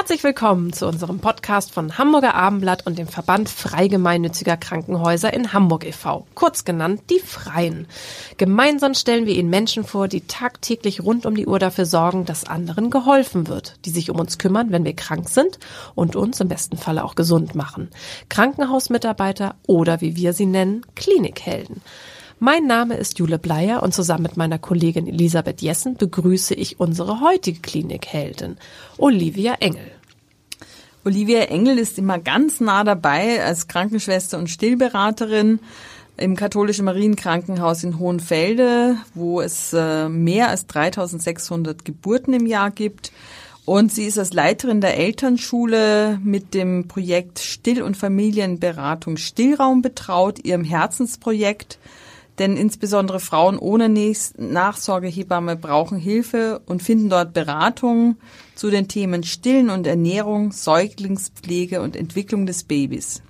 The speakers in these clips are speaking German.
Herzlich willkommen zu unserem Podcast von Hamburger Abendblatt und dem Verband Freigemeinnütziger Krankenhäuser in Hamburg e.V., kurz genannt die Freien. Gemeinsam stellen wir Ihnen Menschen vor, die tagtäglich rund um die Uhr dafür sorgen, dass anderen geholfen wird, die sich um uns kümmern, wenn wir krank sind und uns im besten Falle auch gesund machen. Krankenhausmitarbeiter oder wie wir sie nennen, Klinikhelden. Mein Name ist Jule Bleier und zusammen mit meiner Kollegin Elisabeth Jessen begrüße ich unsere heutige Klinikheldin, Olivia Engel. Olivia Engel ist immer ganz nah dabei als Krankenschwester und Stillberaterin im katholischen Marienkrankenhaus in Hohenfelde, wo es äh, mehr als 3600 Geburten im Jahr gibt. Und sie ist als Leiterin der Elternschule mit dem Projekt Still- und Familienberatung Stillraum betraut, ihrem Herzensprojekt denn insbesondere Frauen ohne Nachsorgehebamme brauchen Hilfe und finden dort Beratung zu den Themen Stillen und Ernährung, Säuglingspflege und Entwicklung des Babys.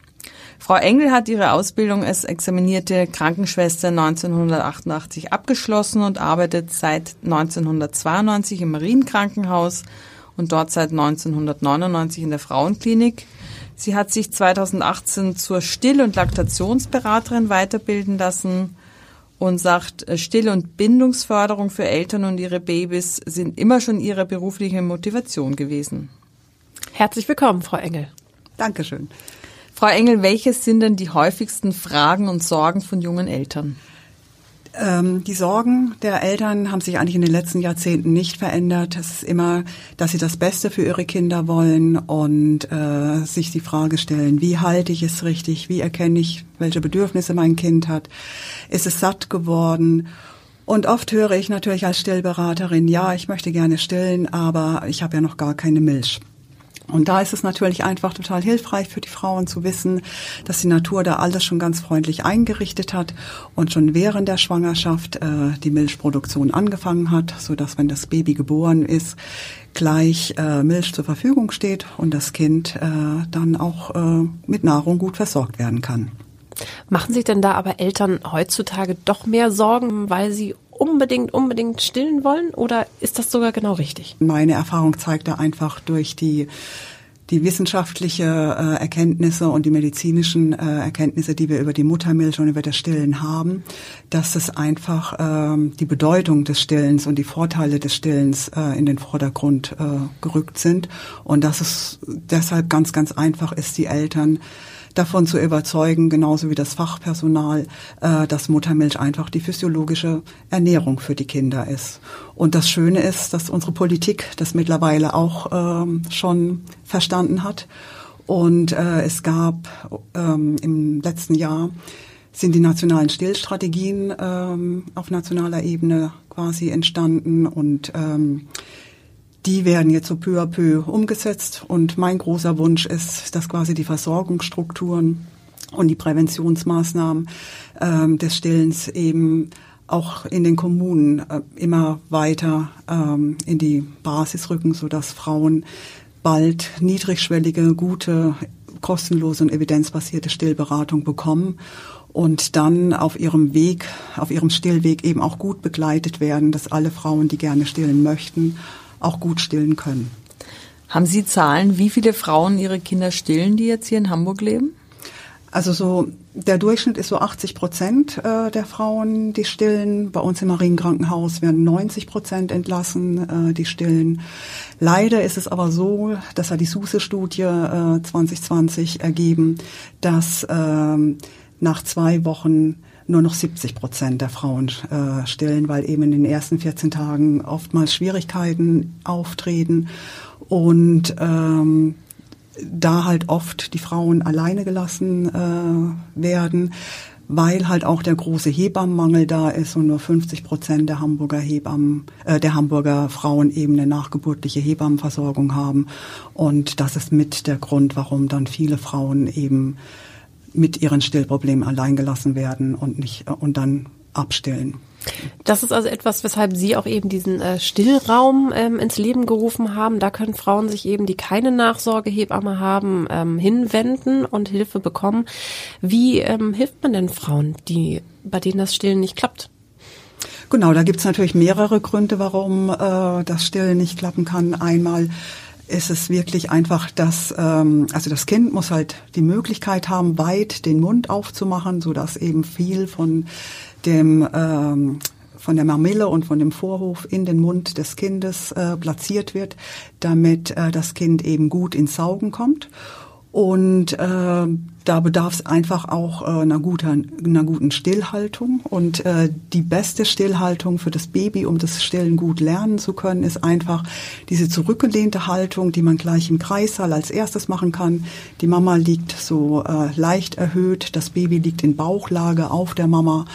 Frau Engel hat ihre Ausbildung als examinierte Krankenschwester 1988 abgeschlossen und arbeitet seit 1992 im Marienkrankenhaus und dort seit 1999 in der Frauenklinik. Sie hat sich 2018 zur Still- und Laktationsberaterin weiterbilden lassen und sagt, äh, Still- und Bindungsförderung für Eltern und ihre Babys sind immer schon ihre berufliche Motivation gewesen. Herzlich willkommen, Frau Engel. Dankeschön. Frau Engel, welches sind denn die häufigsten Fragen und Sorgen von jungen Eltern? Ähm, die Sorgen der Eltern haben sich eigentlich in den letzten Jahrzehnten nicht verändert. Es ist immer, dass sie das Beste für ihre Kinder wollen und äh, sich die Frage stellen, wie halte ich es richtig, wie erkenne ich, welche Bedürfnisse mein Kind hat, ist es satt geworden. Und oft höre ich natürlich als Stillberaterin, ja, ich möchte gerne stillen, aber ich habe ja noch gar keine Milch. Und da ist es natürlich einfach total hilfreich für die Frauen zu wissen, dass die Natur da alles schon ganz freundlich eingerichtet hat und schon während der Schwangerschaft äh, die Milchproduktion angefangen hat, so dass wenn das Baby geboren ist, gleich äh, Milch zur Verfügung steht und das Kind äh, dann auch äh, mit Nahrung gut versorgt werden kann. Machen sich denn da aber Eltern heutzutage doch mehr Sorgen, weil sie unbedingt, unbedingt stillen wollen oder ist das sogar genau richtig? Meine Erfahrung zeigt da einfach durch die die wissenschaftliche äh, Erkenntnisse und die medizinischen äh, Erkenntnisse, die wir über die Muttermilch und über das Stillen haben, dass es einfach ähm, die Bedeutung des Stillens und die Vorteile des Stillens äh, in den Vordergrund äh, gerückt sind und dass es deshalb ganz, ganz einfach ist, die Eltern davon zu überzeugen, genauso wie das Fachpersonal, äh, dass Muttermilch einfach die physiologische Ernährung für die Kinder ist. Und das Schöne ist, dass unsere Politik das mittlerweile auch ähm, schon verstanden hat. Und äh, es gab ähm, im letzten Jahr sind die nationalen Stillstrategien ähm, auf nationaler Ebene quasi entstanden und ähm, die werden jetzt so peu à peu umgesetzt. Und mein großer Wunsch ist, dass quasi die Versorgungsstrukturen und die Präventionsmaßnahmen ähm, des Stillens eben auch in den Kommunen äh, immer weiter ähm, in die Basis rücken, sodass Frauen bald niedrigschwellige, gute, kostenlose und evidenzbasierte Stillberatung bekommen und dann auf ihrem Weg, auf ihrem Stillweg eben auch gut begleitet werden, dass alle Frauen, die gerne stillen möchten, auch gut stillen können. Haben Sie Zahlen, wie viele Frauen ihre Kinder stillen, die jetzt hier in Hamburg leben? Also so der Durchschnitt ist so 80 Prozent äh, der Frauen, die stillen. Bei uns im Marienkrankenhaus werden 90 Prozent entlassen, äh, die stillen. Leider ist es aber so, das hat die SUSE-Studie äh, 2020 ergeben, dass äh, nach zwei Wochen nur noch 70 Prozent der Frauen äh, stillen, weil eben in den ersten 14 Tagen oftmals Schwierigkeiten auftreten und ähm, da halt oft die Frauen alleine gelassen äh, werden. weil halt auch der große Hebammenmangel da ist und nur 50 Prozent der Hamburger Hebammen, äh, der Hamburger Frauen eben eine nachgeburtliche Hebammenversorgung haben. Und das ist mit der Grund, warum dann viele Frauen eben mit ihren Stillproblemen alleingelassen werden und nicht äh, und dann abstillen. Das ist also etwas, weshalb Sie auch eben diesen äh, Stillraum ähm, ins Leben gerufen haben. Da können Frauen sich eben, die keine Nachsorgehebamme haben, ähm, hinwenden und Hilfe bekommen. Wie ähm, hilft man denn Frauen, die bei denen das Stillen nicht klappt? Genau, da gibt's natürlich mehrere Gründe, warum äh, das Stillen nicht klappen kann. Einmal ist es wirklich einfach, dass ähm, also das Kind muss halt die Möglichkeit haben, weit den Mund aufzumachen, so dass eben viel von dem ähm, von der Mamille und von dem Vorhof in den Mund des Kindes äh, platziert wird, damit äh, das Kind eben gut ins Saugen kommt. Und äh, da bedarf es einfach auch äh, einer, guten, einer guten Stillhaltung. Und äh, die beste Stillhaltung für das Baby, um das Stillen gut lernen zu können, ist einfach diese zurückgelehnte Haltung, die man gleich im Kreissaal als erstes machen kann. Die Mama liegt so äh, leicht erhöht, das Baby liegt in Bauchlage auf der Mama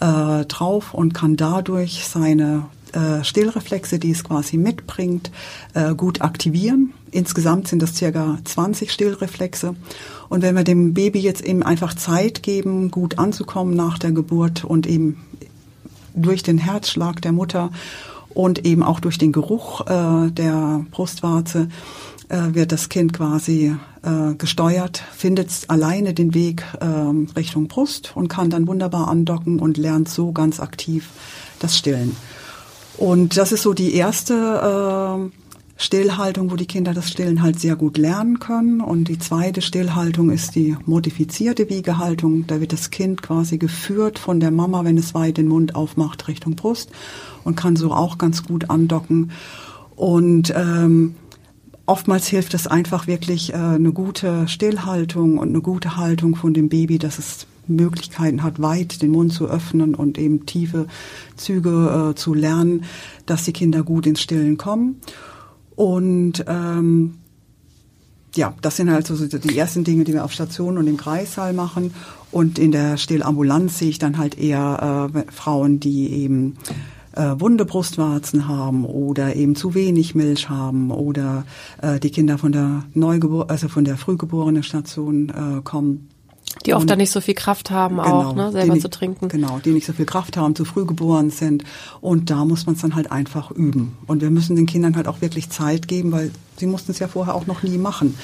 äh, drauf und kann dadurch seine äh, Stillreflexe, die es quasi mitbringt, äh, gut aktivieren. Insgesamt sind das circa 20 Stillreflexe. Und wenn wir dem Baby jetzt eben einfach Zeit geben, gut anzukommen nach der Geburt und eben durch den Herzschlag der Mutter und eben auch durch den Geruch äh, der Brustwarze wird das Kind quasi äh, gesteuert, findet alleine den Weg äh, Richtung Brust und kann dann wunderbar andocken und lernt so ganz aktiv das Stillen. Und das ist so die erste äh, Stillhaltung, wo die Kinder das Stillen halt sehr gut lernen können. Und die zweite Stillhaltung ist die modifizierte Wiegehaltung. Da wird das Kind quasi geführt von der Mama, wenn es weit den Mund aufmacht, Richtung Brust und kann so auch ganz gut andocken. Und ähm, oftmals hilft es einfach wirklich äh, eine gute Stillhaltung und eine gute Haltung von dem Baby, dass es Möglichkeiten hat, weit den Mund zu öffnen und eben tiefe Züge äh, zu lernen, dass die Kinder gut ins Stillen kommen. Und ähm, ja, das sind halt so die ersten Dinge, die wir auf Station und im Kreissaal machen. Und in der Stillambulanz sehe ich dann halt eher äh, Frauen, die eben äh, wunde Brustwarzen haben oder eben zu wenig Milch haben oder äh, die Kinder von der Neugebur also von der frühgeborenen Station äh, kommen. Die oft dann nicht so viel Kraft haben genau, auch, ne, selber die, zu trinken. Genau, die nicht so viel Kraft haben, zu früh geboren sind. Und da muss man es dann halt einfach üben. Und wir müssen den Kindern halt auch wirklich Zeit geben, weil sie mussten es ja vorher auch noch nie machen.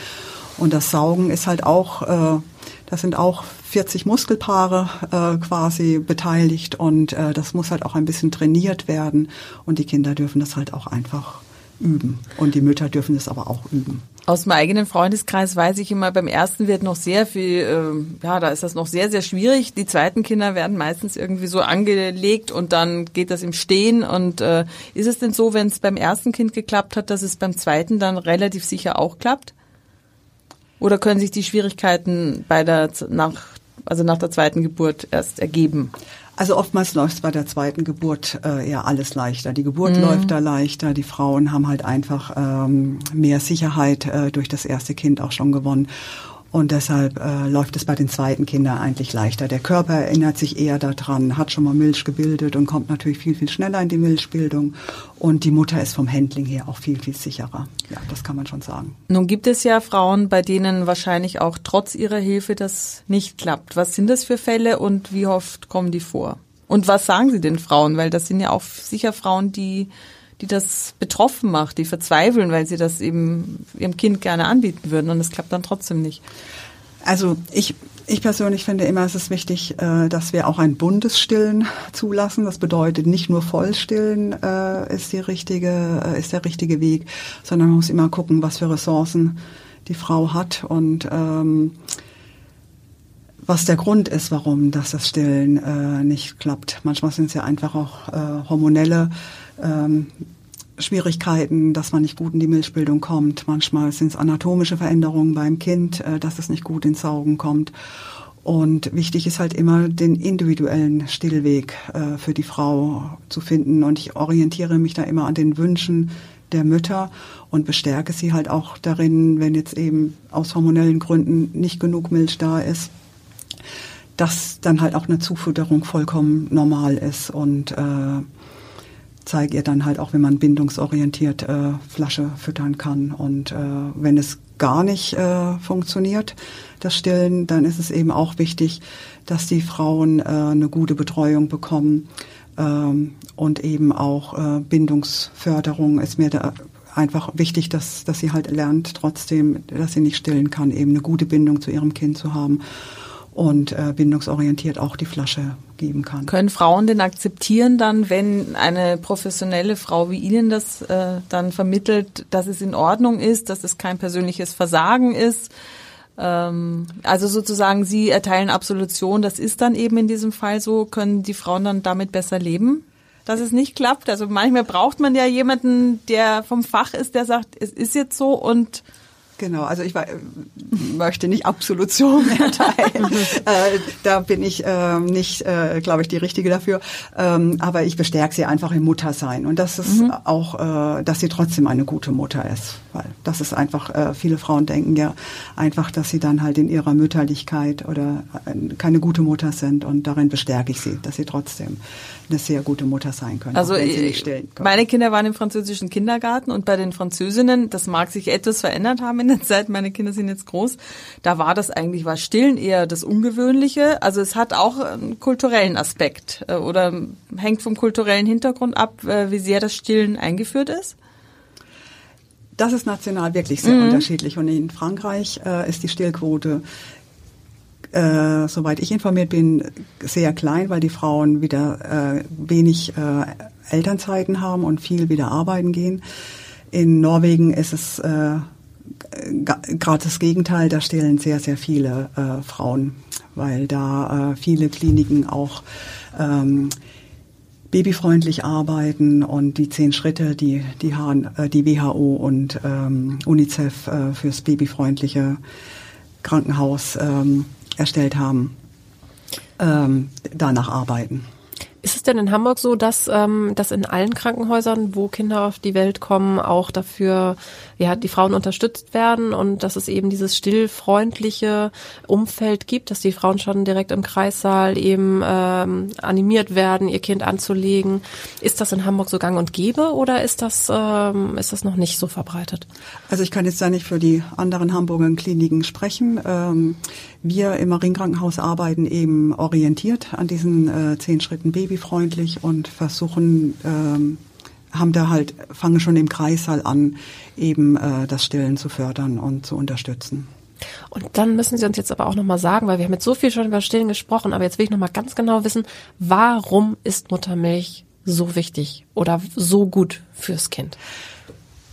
Und das Saugen ist halt auch, äh, da sind auch 40 Muskelpaare äh, quasi beteiligt und äh, das muss halt auch ein bisschen trainiert werden. Und die Kinder dürfen das halt auch einfach üben. Und die Mütter dürfen es aber auch üben. Aus meinem eigenen Freundeskreis weiß ich immer, beim ersten wird noch sehr viel, äh, ja, da ist das noch sehr, sehr schwierig. Die zweiten Kinder werden meistens irgendwie so angelegt und dann geht das im Stehen. Und äh, ist es denn so, wenn es beim ersten Kind geklappt hat, dass es beim zweiten dann relativ sicher auch klappt? Oder können sich die Schwierigkeiten bei der nach also nach der zweiten Geburt erst ergeben? Also oftmals läuft es bei der zweiten Geburt äh, eher alles leichter. Die Geburt mhm. läuft da leichter. Die Frauen haben halt einfach ähm, mehr Sicherheit äh, durch das erste Kind auch schon gewonnen. Und deshalb äh, läuft es bei den zweiten Kindern eigentlich leichter. Der Körper erinnert sich eher daran, hat schon mal Milch gebildet und kommt natürlich viel, viel schneller in die Milchbildung. Und die Mutter ist vom Handling her auch viel, viel sicherer. Ja, das kann man schon sagen. Nun gibt es ja Frauen, bei denen wahrscheinlich auch trotz ihrer Hilfe das nicht klappt. Was sind das für Fälle und wie oft kommen die vor? Und was sagen Sie den Frauen? Weil das sind ja auch sicher Frauen, die die das betroffen macht, die verzweifeln, weil sie das eben ihrem Kind gerne anbieten würden und es klappt dann trotzdem nicht. Also ich, ich persönlich finde immer, es ist wichtig, äh, dass wir auch ein Bundesstillen zulassen. Das bedeutet nicht nur Vollstillen äh, ist die richtige, äh, ist der richtige Weg, sondern man muss immer gucken, was für Ressourcen die Frau hat und ähm, was der Grund ist, warum das, das Stillen äh, nicht klappt. Manchmal sind es ja einfach auch äh, hormonelle ähm, Schwierigkeiten, dass man nicht gut in die Milchbildung kommt. Manchmal sind es anatomische Veränderungen beim Kind, äh, dass es nicht gut ins Saugen kommt. Und wichtig ist halt immer, den individuellen Stillweg äh, für die Frau zu finden. Und ich orientiere mich da immer an den Wünschen der Mütter und bestärke sie halt auch darin, wenn jetzt eben aus hormonellen Gründen nicht genug Milch da ist, dass dann halt auch eine Zufutterung vollkommen normal ist und äh, zeige ihr dann halt auch, wenn man bindungsorientiert äh, Flasche füttern kann. Und äh, wenn es gar nicht äh, funktioniert, das Stillen, dann ist es eben auch wichtig, dass die Frauen äh, eine gute Betreuung bekommen ähm, und eben auch äh, Bindungsförderung ist mir da einfach wichtig, dass, dass sie halt lernt, trotzdem, dass sie nicht stillen kann, eben eine gute Bindung zu ihrem Kind zu haben und äh, bindungsorientiert auch die Flasche geben kann. Können Frauen denn akzeptieren dann, wenn eine professionelle Frau wie Ihnen das äh, dann vermittelt, dass es in Ordnung ist, dass es kein persönliches Versagen ist? Ähm, also sozusagen, Sie erteilen Absolution, das ist dann eben in diesem Fall so. Können die Frauen dann damit besser leben? dass es nicht klappt. Also manchmal braucht man ja jemanden, der vom Fach ist, der sagt, es ist jetzt so und Genau, also ich war, möchte nicht Absolution erteilen. äh, da bin ich äh, nicht, äh, glaube ich, die Richtige dafür. Ähm, aber ich bestärke sie einfach im Muttersein. Und das ist mhm. auch, äh, dass sie trotzdem eine gute Mutter ist. Weil das ist einfach, äh, viele Frauen denken ja einfach, dass sie dann halt in ihrer Mütterlichkeit oder äh, keine gute Mutter sind. Und darin bestärke ich sie, dass sie trotzdem eine sehr gute Mutter sein können. Also meine Kinder waren im französischen Kindergarten und bei den Französinnen, das mag sich etwas verändert haben in der Zeit, meine Kinder sind jetzt groß, da war das eigentlich, war Stillen eher das Ungewöhnliche. Also es hat auch einen kulturellen Aspekt äh, oder hängt vom kulturellen Hintergrund ab, äh, wie sehr das Stillen eingeführt ist. Das ist national wirklich sehr mhm. unterschiedlich. Und in Frankreich äh, ist die Stillquote äh, soweit ich informiert bin, sehr klein, weil die Frauen wieder äh, wenig äh, Elternzeiten haben und viel wieder arbeiten gehen. In Norwegen ist es äh, gerade das Gegenteil, da stillen sehr, sehr viele äh, Frauen, weil da äh, viele Kliniken auch ähm, babyfreundlich arbeiten und die zehn Schritte, die die, H äh, die WHO und ähm, UNICEF äh, fürs babyfreundliche Krankenhaus ähm, erstellt haben, ähm, danach arbeiten. Ist es denn in Hamburg so, dass, ähm, dass in allen Krankenhäusern, wo Kinder auf die Welt kommen, auch dafür ja, die Frauen unterstützt werden und dass es eben dieses stillfreundliche Umfeld gibt, dass die Frauen schon direkt im Kreissaal eben ähm, animiert werden, ihr Kind anzulegen? Ist das in Hamburg so gang und gäbe oder ist das, ähm, ist das noch nicht so verbreitet? Also ich kann jetzt da nicht für die anderen Hamburger Kliniken sprechen. Ähm, wir im Marienkrankenhaus arbeiten eben orientiert an diesen äh, zehn Schritten babyfreundlich und versuchen, ähm, haben da halt, fangen schon im Kreissaal an, eben äh, das Stillen zu fördern und zu unterstützen. Und dann müssen Sie uns jetzt aber auch nochmal sagen, weil wir haben jetzt so viel schon über Stillen gesprochen, aber jetzt will ich nochmal ganz genau wissen, warum ist Muttermilch so wichtig oder so gut fürs Kind?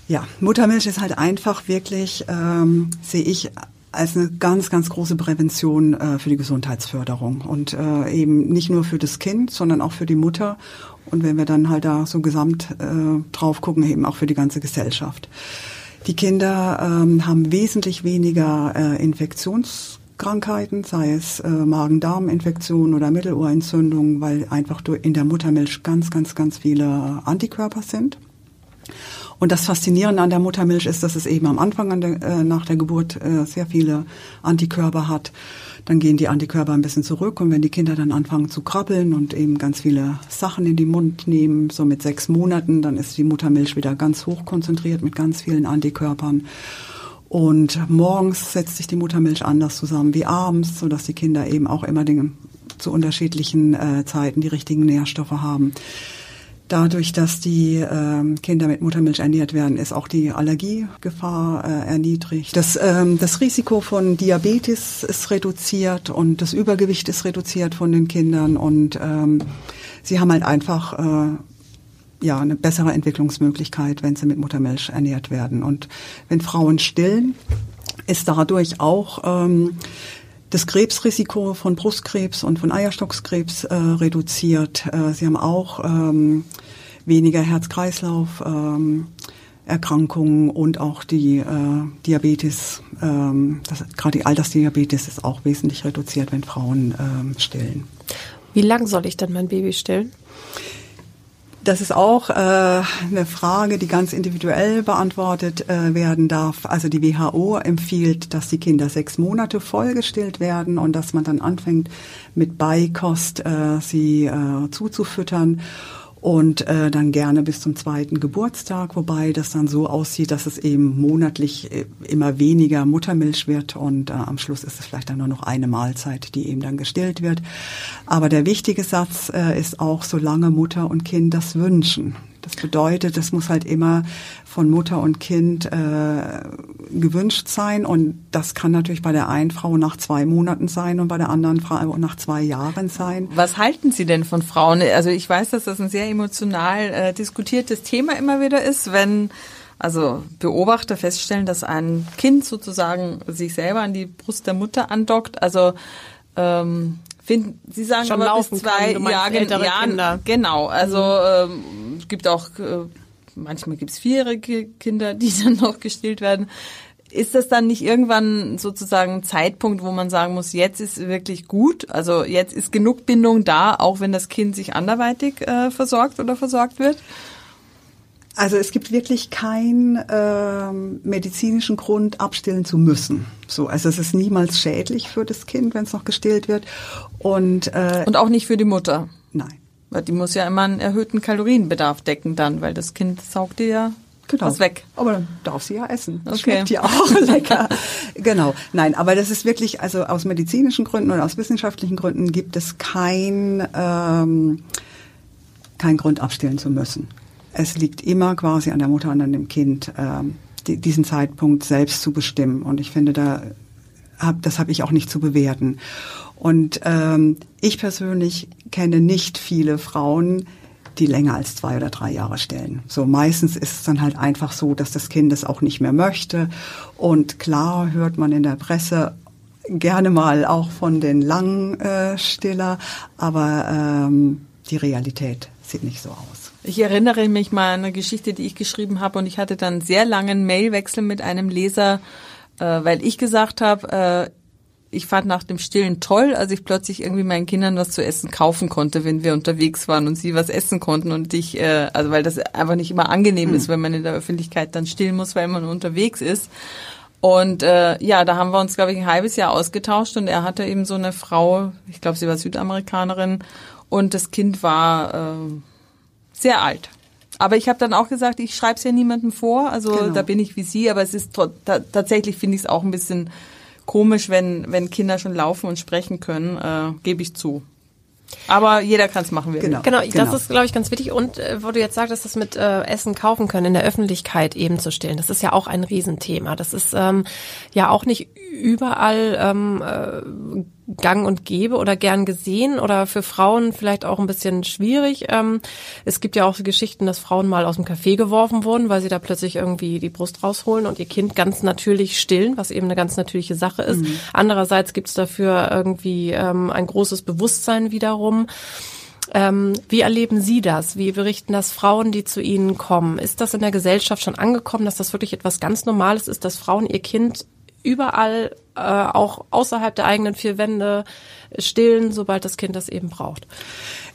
Ja, Muttermilch ist halt einfach wirklich, ähm, sehe ich als eine ganz, ganz große Prävention äh, für die Gesundheitsförderung und äh, eben nicht nur für das Kind, sondern auch für die Mutter und wenn wir dann halt da so gesamt äh, drauf gucken, eben auch für die ganze Gesellschaft. Die Kinder ähm, haben wesentlich weniger äh, Infektionskrankheiten, sei es äh, Magen-Darm-Infektionen oder Mittelohrentzündungen, weil einfach in der Muttermilch ganz, ganz, ganz viele Antikörper sind. Und das Faszinierende an der Muttermilch ist, dass es eben am Anfang der, äh, nach der Geburt äh, sehr viele Antikörper hat. Dann gehen die Antikörper ein bisschen zurück und wenn die Kinder dann anfangen zu krabbeln und eben ganz viele Sachen in den Mund nehmen, so mit sechs Monaten, dann ist die Muttermilch wieder ganz hoch konzentriert mit ganz vielen Antikörpern. Und morgens setzt sich die Muttermilch anders zusammen wie abends, sodass die Kinder eben auch immer den, zu unterschiedlichen äh, Zeiten die richtigen Nährstoffe haben. Dadurch, dass die ähm, Kinder mit Muttermilch ernährt werden, ist auch die Allergiegefahr äh, erniedrigt. Das, ähm, das Risiko von Diabetes ist reduziert und das Übergewicht ist reduziert von den Kindern und ähm, sie haben halt einfach äh, ja eine bessere Entwicklungsmöglichkeit, wenn sie mit Muttermilch ernährt werden. Und wenn Frauen stillen, ist dadurch auch ähm, das Krebsrisiko von Brustkrebs und von Eierstockskrebs äh, reduziert. Äh, sie haben auch ähm, weniger Herz-Kreislauf. Ähm, Erkrankungen und auch die äh, Diabetes, ähm, gerade die Altersdiabetes ist auch wesentlich reduziert, wenn Frauen ähm, stillen. Wie lang soll ich dann mein Baby stillen? Das ist auch äh, eine Frage, die ganz individuell beantwortet äh, werden darf. Also die WHO empfiehlt, dass die Kinder sechs Monate vollgestillt werden und dass man dann anfängt, mit Beikost äh, sie äh, zuzufüttern und äh, dann gerne bis zum zweiten Geburtstag, wobei das dann so aussieht, dass es eben monatlich äh, immer weniger Muttermilch wird und äh, am Schluss ist es vielleicht dann nur noch eine Mahlzeit, die eben dann gestillt wird. Aber der wichtige Satz äh, ist auch, solange Mutter und Kind das wünschen. Das bedeutet, es muss halt immer von Mutter und Kind äh, gewünscht sein und das kann natürlich bei der einen Frau nach zwei Monaten sein und bei der anderen Frau nach zwei Jahren sein. Was halten Sie denn von Frauen? Also ich weiß, dass das ein sehr emotional äh, diskutiertes Thema immer wieder ist, wenn also Beobachter feststellen, dass ein Kind sozusagen sich selber an die Brust der Mutter andockt. Also ähm, finden, Sie sagen Schon aber bis zwei kann, Jahren, Jahren Kinder. genau. Also ähm, es gibt auch äh, manchmal gibt es vierjährige Kinder, die dann noch gestillt werden. Ist das dann nicht irgendwann sozusagen ein Zeitpunkt, wo man sagen muss, jetzt ist wirklich gut, also jetzt ist genug Bindung da, auch wenn das Kind sich anderweitig äh, versorgt oder versorgt wird? Also es gibt wirklich keinen ähm, medizinischen Grund, abstillen zu müssen. So, also es ist niemals schädlich für das Kind, wenn es noch gestillt wird. Und, äh, Und auch nicht für die Mutter. nein. Weil die muss ja immer einen erhöhten Kalorienbedarf decken dann, weil das Kind saugt dir ja was weg. Aber dann darf sie ja essen. Das Okay. schmeckt ja auch lecker. genau. Nein, aber das ist wirklich, also aus medizinischen Gründen und aus wissenschaftlichen Gründen gibt es kein, ähm, kein Grund abstillen zu müssen. Es liegt immer quasi an der Mutter und an dem Kind, die, diesen Zeitpunkt selbst zu bestimmen. Und ich finde, da hab, das habe ich auch nicht zu bewerten. Und ähm, ich persönlich kenne nicht viele Frauen, die länger als zwei oder drei Jahre stillen. So meistens ist es dann halt einfach so, dass das Kind es auch nicht mehr möchte. Und klar hört man in der Presse gerne mal auch von den Langstiller, aber ähm, die Realität sieht nicht so aus. Ich erinnere mich mal an eine Geschichte, die ich geschrieben habe und ich hatte dann einen sehr langen Mailwechsel mit einem Leser, äh, weil ich gesagt habe, äh, ich fand nach dem Stillen toll, als ich plötzlich irgendwie meinen Kindern was zu essen kaufen konnte, wenn wir unterwegs waren und sie was essen konnten und ich, äh, also weil das einfach nicht immer angenehm ist, wenn man in der Öffentlichkeit dann stillen muss, weil man unterwegs ist. Und äh, ja, da haben wir uns, glaube ich, ein halbes Jahr ausgetauscht und er hatte eben so eine Frau, ich glaube, sie war Südamerikanerin und das Kind war äh, sehr alt. Aber ich habe dann auch gesagt, ich schreibe es ja niemandem vor, also Genau. da bin ich wie Sie, aber es ist tatsächlich finde ich es auch ein bisschen komisch, wenn wenn Kinder schon laufen und sprechen können, äh, gebe ich zu. Aber jeder kann es machen, wie Genau. Genau, Genau. das ist, glaube ich, ganz wichtig. Und äh, wo du jetzt sagst, dass das mit äh, Essen kaufen können, in der Öffentlichkeit eben zu stillen, das ist ja auch ein Riesenthema. Das ist ähm, ja auch nicht überall ähm, äh, gang und gäbe oder gern gesehen oder für Frauen vielleicht auch ein bisschen schwierig. Ähm, es gibt ja auch so Geschichten, dass Frauen mal aus dem Café geworfen wurden, weil sie da plötzlich irgendwie die Brust rausholen und ihr Kind ganz natürlich stillen, was eben eine ganz natürliche Sache ist. Andererseits gibt es dafür irgendwie ähm, ein großes Bewusstsein wiederum. Ähm, wie erleben Sie das? Wie berichten das Frauen, die zu Ihnen kommen? Ist das in der Gesellschaft schon angekommen, dass das wirklich etwas ganz Normales ist, dass Frauen ihr Kind überall, äh, auch außerhalb der eigenen vier Wände, stillen, sobald das Kind das eben braucht?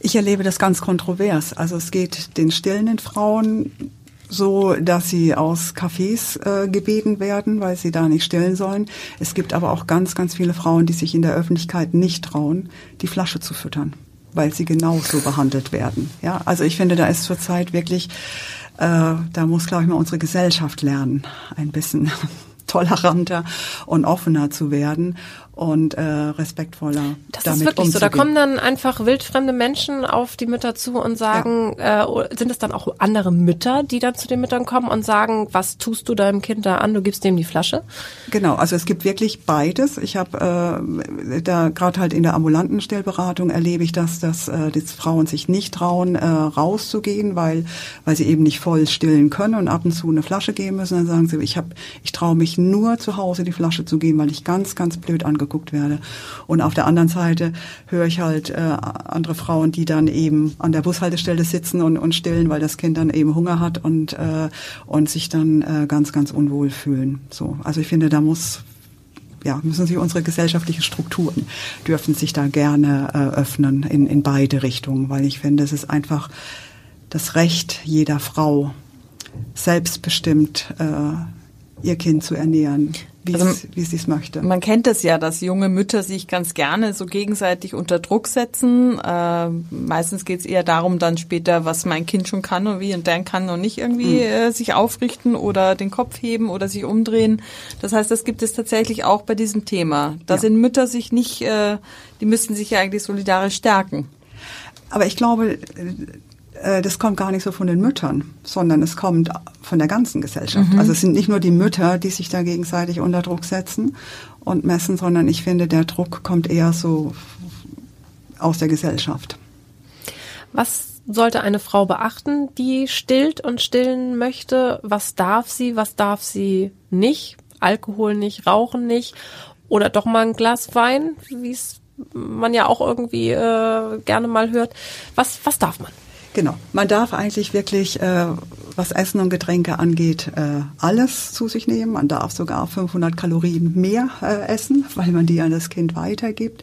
Ich erlebe das ganz kontrovers. Also es geht den stillenden Frauen so, dass sie aus Cafés äh, gebeten werden, weil sie da nicht stillen sollen. Es gibt aber auch ganz, ganz viele Frauen, die sich in der Öffentlichkeit nicht trauen, die Flasche zu füttern, weil sie genauso behandelt werden. Ja, also ich finde, da ist zurzeit wirklich, äh, da muss, glaube ich, mal unsere Gesellschaft lernen, ein bisschen toleranter und offener zu werden und äh, respektvoller Das damit ist wirklich so. Da umzugehen. kommen dann einfach wildfremde Menschen auf die Mütter zu und sagen, äh, sind es dann auch andere Mütter, die dann zu den Müttern kommen und sagen, was tust du deinem Kind da an? Du gibst dem die Flasche? Genau, also es gibt wirklich beides. Ich habe äh, da gerade halt in der ambulanten Stillberatung erlebe ich das, dass äh, die Frauen sich nicht trauen, äh, rauszugehen, weil weil sie eben nicht voll stillen können und ab und zu eine Flasche geben müssen. Dann sagen sie, ich habe, ich traue mich nur zu Hause die Flasche zu geben, weil ich ganz ganz blöd angeguckt werde. Und auf der anderen Seite höre ich halt äh, andere Frauen, die dann eben an der Bushaltestelle sitzen und, und stillen, weil das Kind dann eben Hunger hat und äh, und sich dann äh, ganz ganz unwohl fühlen. So, also ich finde, da muss ja, müssen sich unsere gesellschaftlichen Strukturen dürfen sich da gerne äh, öffnen in, in beide Richtungen, weil ich finde, es ist einfach das Recht jeder Frau, selbstbestimmt äh, ihr Kind zu ernähren wie, also, sie es möchte. Man kennt es ja, dass junge Mütter sich ganz gerne so gegenseitig unter Druck setzen. Äh, meistens geht es eher darum, dann später, was mein Kind schon kann und wie und dein kann und nicht irgendwie mhm. äh, sich aufrichten oder den Kopf heben oder sich umdrehen. Das heißt, das gibt es tatsächlich auch bei diesem Thema. Da ja. sind Mütter sich nicht, äh, die müssten sich ja eigentlich solidarisch stärken. Aber ich glaube, das kommt gar nicht so von den Müttern, sondern es kommt von der ganzen Gesellschaft. Mhm. Also es sind nicht nur die Mütter, die sich da gegenseitig unter Druck setzen und messen, sondern ich finde, der Druck kommt eher so aus der Gesellschaft. Was sollte eine Frau beachten, die stillt und stillen möchte? Was darf sie, was darf sie nicht? Alkohol nicht, Rauchen nicht oder doch mal ein Glas Wein, wie es man ja auch irgendwie äh, gerne mal hört. Was, was darf man? Genau. Man darf eigentlich wirklich, äh, was Essen und Getränke angeht, äh, alles zu sich nehmen. Man darf sogar 500 Kalorien mehr äh, essen, weil man die an das Kind weitergibt.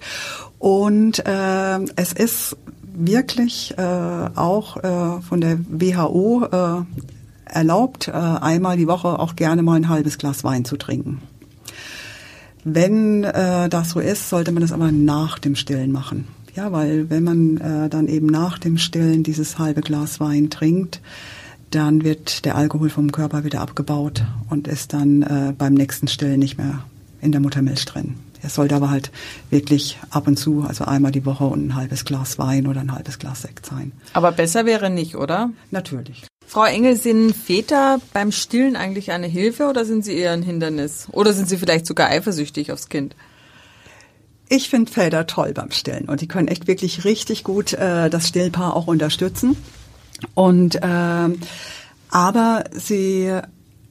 Und äh, es ist wirklich äh, auch äh, von der WHO äh, erlaubt, äh, einmal die Woche auch gerne mal ein halbes Glas Wein zu trinken. Wenn äh, das so ist, sollte man das aber nach dem Stillen machen. Ja, weil wenn man äh, dann eben nach dem Stillen dieses halbe Glas Wein trinkt, dann wird der Alkohol vom Körper wieder abgebaut und ist dann äh, beim nächsten Stillen nicht mehr in der Muttermilch drin. Es sollte aber halt wirklich ab und zu, also einmal die Woche und ein halbes Glas Wein oder ein halbes Glas Sekt sein. Aber besser wäre nicht, oder? Natürlich. Frau Engel, sind Väter beim Stillen eigentlich eine Hilfe oder sind sie eher ein Hindernis? Oder sind sie vielleicht sogar eifersüchtig aufs Kind? Ich finde Felder toll beim Stillen und die können echt wirklich richtig gut äh, das Stillpaar auch unterstützen. Und äh, aber sie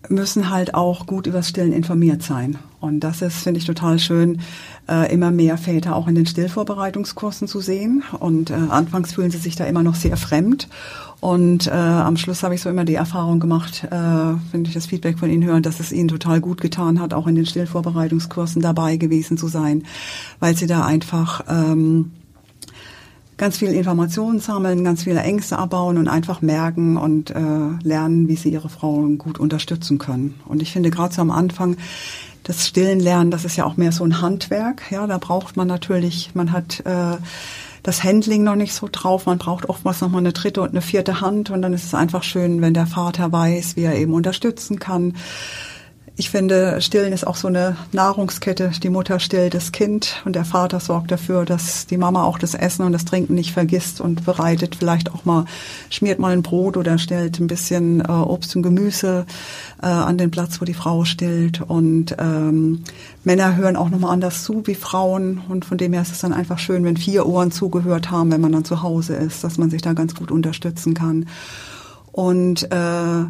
müssen halt auch gut über Stillen informiert sein. Und das ist, finde ich, total schön, äh, immer mehr Väter auch in den Stillvorbereitungskursen zu sehen. Und äh, anfangs fühlen sie sich da immer noch sehr fremd. Und äh, am Schluss habe ich so immer die Erfahrung gemacht, äh, wenn ich das Feedback von Ihnen höre, dass es Ihnen total gut getan hat, auch in den Stillvorbereitungskursen dabei gewesen zu sein, weil Sie da einfach ähm, ganz viel Informationen sammeln, ganz viele Ängste abbauen und einfach merken und äh, lernen, wie sie ihre Frauen gut unterstützen können. Und ich finde gerade so am Anfang das Stillen lernen, das ist ja auch mehr so ein Handwerk. Ja, da braucht man natürlich, man hat äh, das Handling noch nicht so drauf. Man braucht oftmals noch mal eine dritte und eine vierte Hand und dann ist es einfach schön, wenn der Vater weiß, wie er eben unterstützen kann. Ich finde, Stillen ist auch so eine Nahrungskette. Die Mutter stillt das Kind und der Vater sorgt dafür, dass die Mama auch das Essen und das Trinken nicht vergisst und bereitet vielleicht auch mal, schmiert mal ein Brot oder stellt ein bisschen äh, Obst und Gemüse äh, an den Platz, wo die Frau stillt. Und ähm, Männer hören auch nochmal anders zu wie Frauen. Und von dem her ist es dann einfach schön, wenn vier Ohren zugehört haben, wenn man dann zu Hause ist, dass man sich da ganz gut unterstützen kann. Und äh,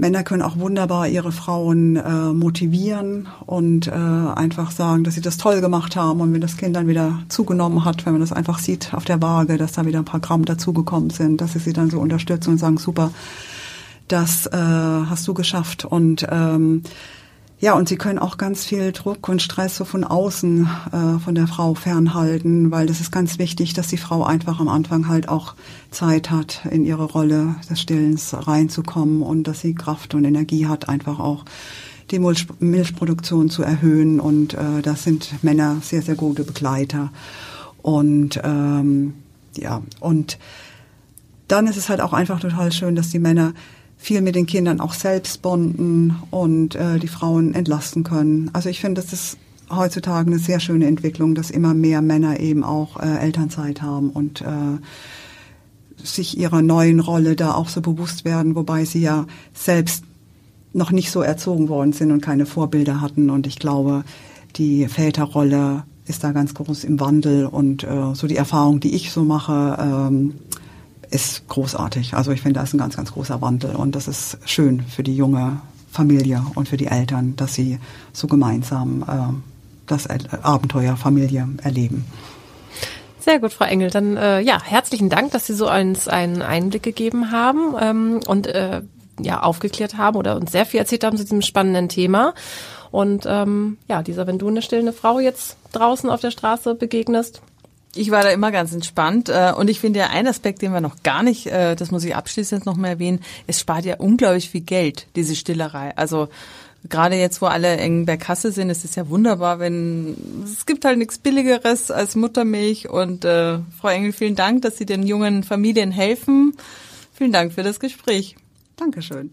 Männer können auch wunderbar ihre Frauen äh, motivieren und äh, einfach sagen, dass sie das toll gemacht haben. Und wenn das Kind dann wieder zugenommen hat, wenn man das einfach sieht auf der Waage, dass da wieder ein paar Gramm dazugekommen sind, dass sie sie dann so unterstützen und sagen, super, das äh, hast du geschafft. Und ähm, ja, und sie können auch ganz viel Druck und Stress so von außen äh, von der Frau fernhalten, weil das ist ganz wichtig, dass die Frau einfach am Anfang halt auch Zeit hat, in ihre Rolle des Stillens reinzukommen und dass sie Kraft und Energie hat, einfach auch die Milch Milchproduktion zu erhöhen. Und äh, das sind Männer sehr, sehr gute Begleiter. Und ähm, ja, und dann ist es halt auch einfach total schön, dass die Männer viel mit den Kindern auch selbst bonden und äh, die Frauen entlasten können. Also ich finde, das ist heutzutage eine sehr schöne Entwicklung, dass immer mehr Männer eben auch äh, Elternzeit haben und äh, sich ihrer neuen Rolle da auch so bewusst werden, wobei sie ja selbst noch nicht so erzogen worden sind und keine Vorbilder hatten. Und ich glaube, die Väterrolle ist da ganz groß im Wandel und äh, so die Erfahrung, die ich so mache, ähm, ist großartig. Also ich finde, da ist ein ganz, ganz großer Wandel und das ist schön für die junge Familie und für die Eltern, dass sie so gemeinsam äh, das Abenteuer Familie erleben. Sehr gut, Frau Engel. Dann äh, ja, herzlichen Dank, dass Sie so uns einen Einblick gegeben haben ähm, und äh, ja aufgeklärt haben oder uns sehr viel erzählt haben zu diesem spannenden Thema. Und ähm, ja, dieser, wenn du eine stillende Frau jetzt draußen auf der Straße begegnest, Ich war da immer ganz entspannt äh, und ich finde ja ein Aspekt, den wir noch gar nicht, äh, das muss ich abschließend noch mal erwähnen, es spart ja unglaublich viel Geld, diese Stillerei. Also gerade jetzt, wo alle eng bei Kasse sind, ist es ja wunderbar, wenn es gibt halt nichts Billigeres als Muttermilch und äh, Frau Engel, vielen Dank, dass Sie den jungen Familien helfen. Vielen Dank für das Gespräch. Dankeschön.